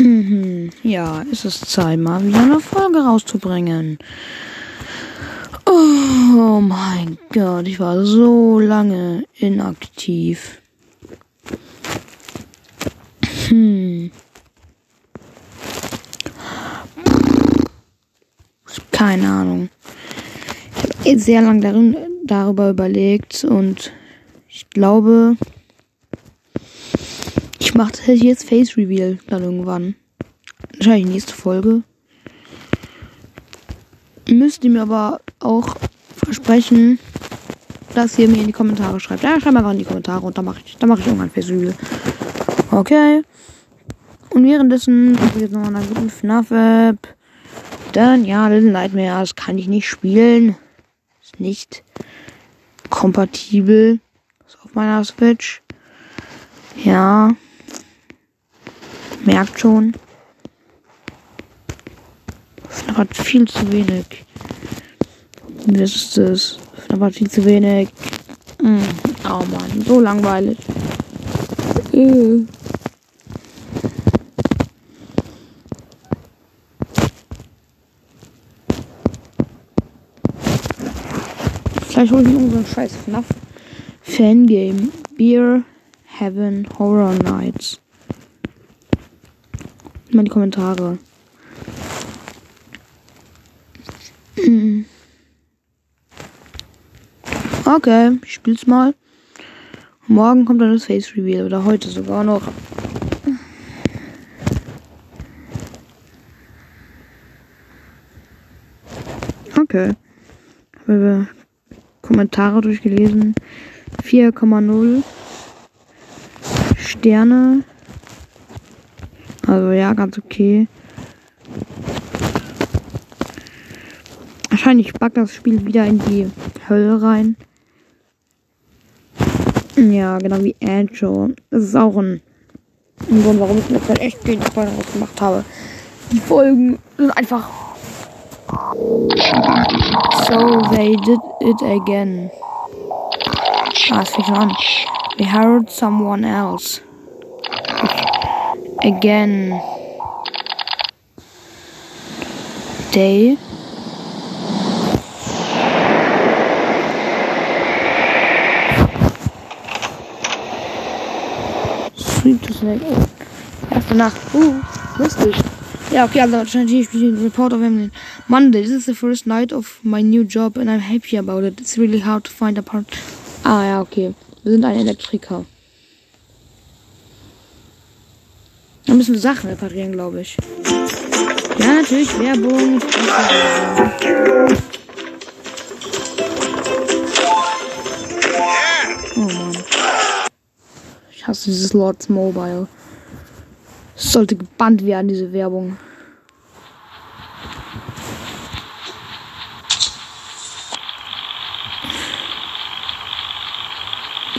Mhm. Ja, es ist Zeit, mal wieder eine Folge rauszubringen. Oh mein Gott, ich war so lange inaktiv. Hm. Keine Ahnung. Ich habe eh sehr lange darüber überlegt und ich glaube, ich mache jetzt Face Reveal dann irgendwann. Wahrscheinlich nächste Folge. Müsst ihr mir aber auch versprechen, dass ihr mir in die Kommentare schreibt. Ja, schreibt einfach in die Kommentare und dann mache ich, dann mache ich irgendwann Face Reveal. Okay. Und währenddessen gucke ich jetzt noch einer guten FNAF-App. Dann, ja, Little Nightmares kann ich nicht spielen. Ist nicht kompatibel. Ist auf meiner Switch. Ja. Merkt schon. FNAF hat viel zu wenig. Was ist das? FNAF hat viel zu wenig. Mm. Oh Mann, so langweilig. Äh. Vielleicht hole ich irgendeinen scheiß FNAF Fangame. Beer Heaven Horror Nights. Mal die Kommentare. Okay, ich spiel's mal. Morgen kommt dann das Face Reveal oder heute sogar noch. Okay. Habe Kommentare durchgelesen. 4,0 Sterne. Also ja, ganz okay. Wahrscheinlich backt das Spiel wieder in die Hölle rein. Ja, genau wie Ancho. Das ist auch ein, Grund, warum ich mir halt echt wenig Folgen rausgemacht habe. Die Folgen sind einfach. So they did it again. Ah, es fängt schon an. We hired someone else. Again. They Sweep to Snake. Oh. Erste Nacht. Uh, lustig. Ja, okay, wahrscheinlich spiele ich Report of Emily. Monday, this is the first night of my new job and I'm happy about it. It's really hard to find a part. Ah, ja, okay. Wir sind ein Elektriker. Da müssen wir Sachen reparieren, glaube ich. Ja, natürlich, Werbung. Oh Mann. Ich hasse dieses Lords Mobile. Es sollte gebannt werden, diese Werbung.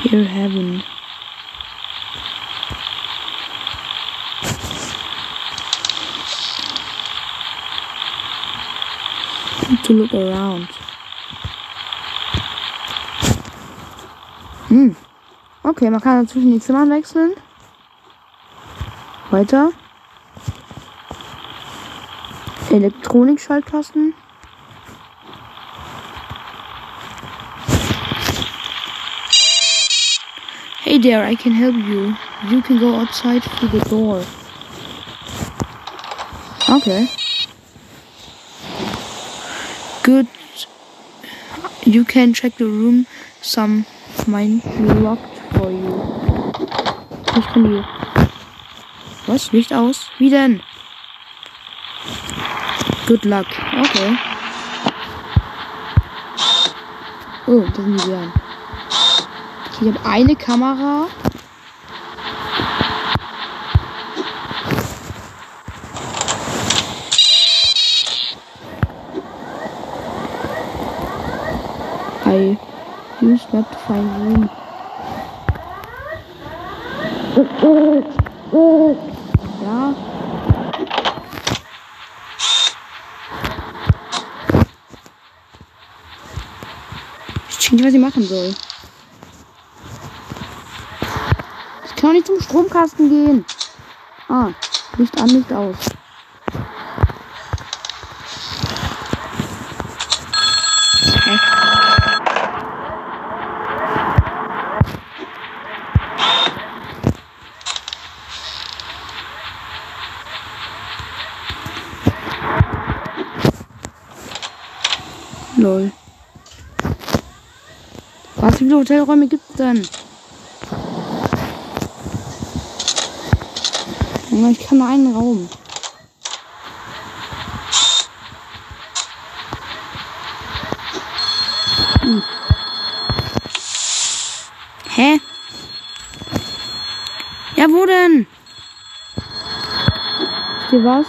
Dear Heaven. To look around. Hm. Okay, man kann zwischen die Zimmern wechseln. Weiter. Elektronik-Schaltkasten. Hey there, I can help you. You can go outside through the door. Okay. Good. You can check the room. Some be locked for you. Ich kann die. Was? Licht aus? Wie denn? Good luck. Okay. Oh, das sind die Bären. Ich habe eine Kamera. Find room. Ja. Ich weiß nicht, was ich machen soll. Ich kann auch nicht zum Stromkasten gehen. Ah, Licht an, Licht aus. Lol. Was, wie viele Hotelräume gibt's denn? Ich kann nur einen Raum. Hm. Hä? Ja, wo denn? Hier was?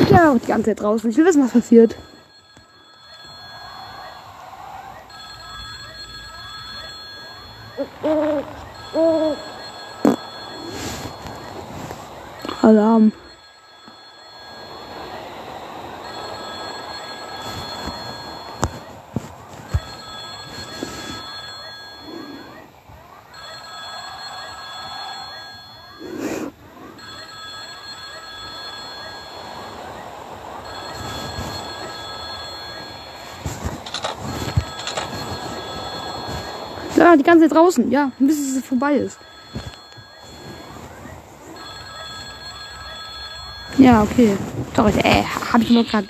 Ich bin auch die ganze Zeit draußen. Ich will wissen, was passiert. Alarm. Die ganze Zeit draußen. Ja, bis es vorbei ist. Ja, okay. Sorry, äh, hab ich nur gerade.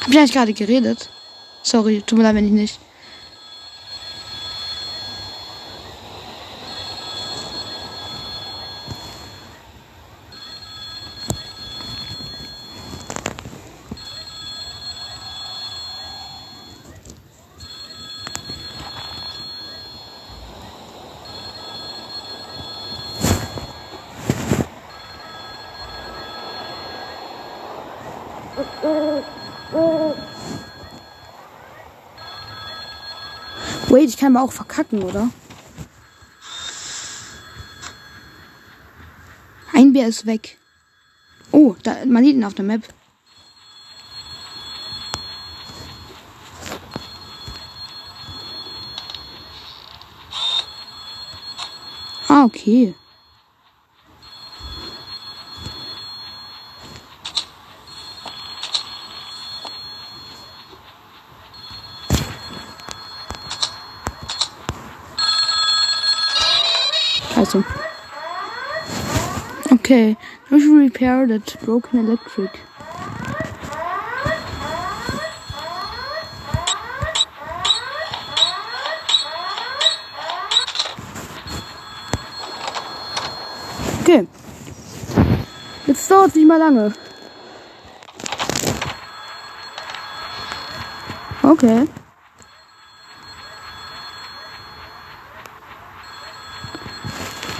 Hab ich eigentlich gerade geredet? Sorry, tut mir leid, wenn ich nicht. Ich kann aber auch verkacken, oder? Ein Bär ist weg. Oh, da, man sieht ihn auf der Map. Ah, okay. Also. Okay. Should we repair that broken electric? Okay. Jetzt dauert es nicht mal lange. Okay.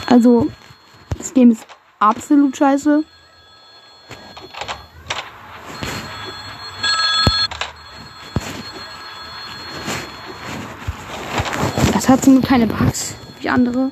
Also, das Game ist absolut scheiße. Das hat zum Glück keine Bugs wie andere.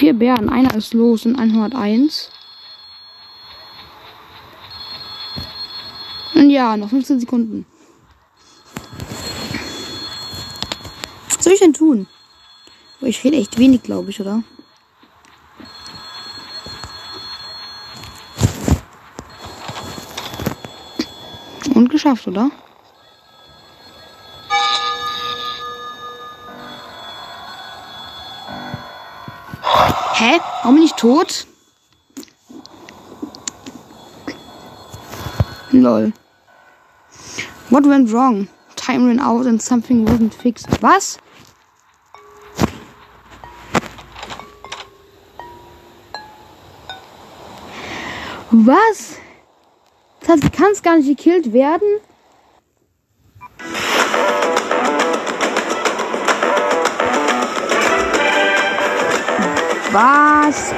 Vier Bären. Einer ist los und 101. Und ja, noch 15 Sekunden. Was soll ich denn tun? Oh, ich rede echt wenig, glaube ich, oder? Und geschafft, oder? Hä? Warum bin ich tot? Lol. What went wrong? Time ran out and something wasn't fixed. Was? Was? Das heißt, du kannst gar nicht gekillt werden? Was?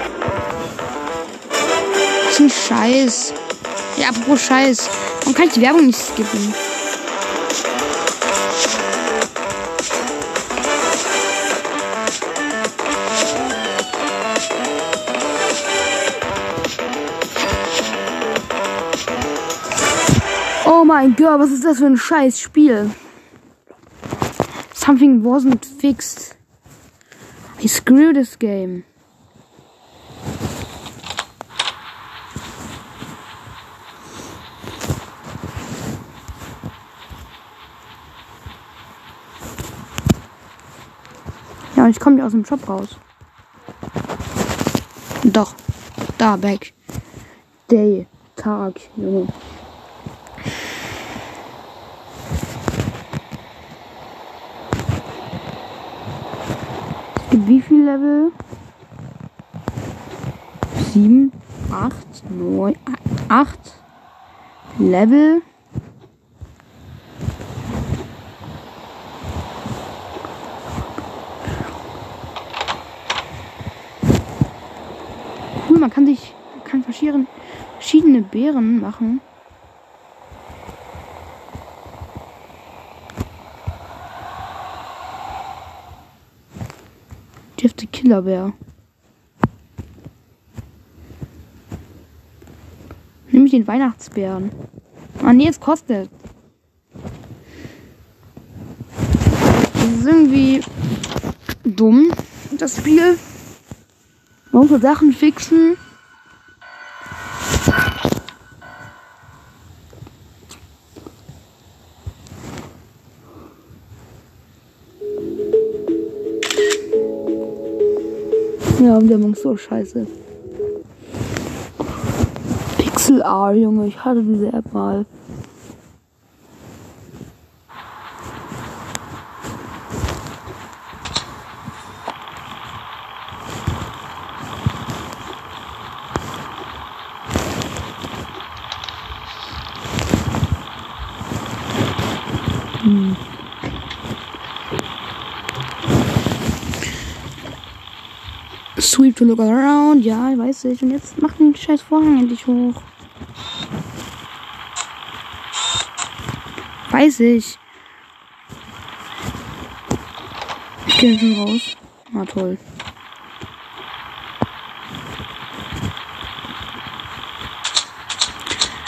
Ist ein Scheiß. Ja, apropos Scheiß. Warum kann ich die Werbung nicht skippen? Oh mein Gott, was ist das für ein scheiß Spiel? Something wasn't fixed. I screw this game. Ja, ich komme nicht aus dem Shop raus. Doch. Da, back. Day. Tag, Junge. Es gibt wie viel Level? Sieben, acht, neun, acht Level. Man kann sich, kann verschiedene, verschiedene Beeren machen. Jeff the Killerbär. Nimm ich den Weihnachtsbären. Ah nee, es kostet. Das ist irgendwie dumm, das Spiel. Muss Sachen fixen. Ja, Werbung ist so scheiße. Pixel R, Junge, ich hatte diese App mal. Sweep to look around, ja, weiß ich. Und jetzt mach den scheiß Vorhang endlich hoch. Weiß ich. Ich gehe schon raus. Na toll.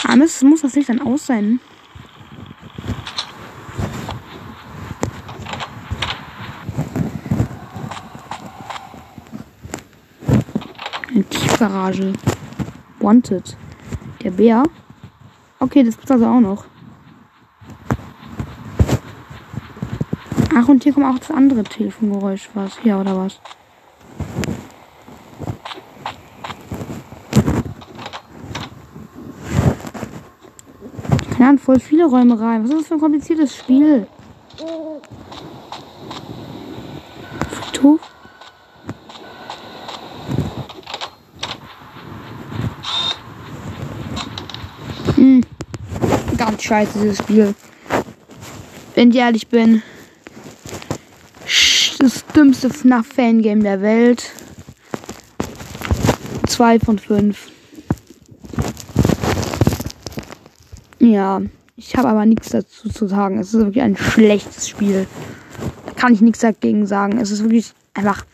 Aber es muss das Licht dann aus sein. Eine Tiefgarage. Wanted. Der Bär. Okay, das gibt's also auch noch. Ach, und hier kommt auch das andere Telefongeräusch. Was? Hier oder was? Keine Ahnung, voll viele Räume rein. Was ist das für ein kompliziertes Spiel? Friedhof? Hm. Ganz scheiße, dieses Spiel. Wenn ich ehrlich bin. Das dümmste FNAF-Fangame der Welt. Zwei von fünf. Ja, ich habe aber nichts dazu zu sagen. Es ist wirklich ein schlechtes Spiel. Da kann ich nichts dagegen sagen. Es ist wirklich einfach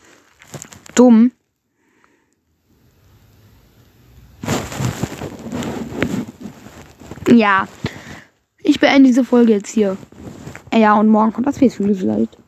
dumm. Ja, ich beende diese Folge jetzt hier. Ja, und morgen kommt das Face vielleicht.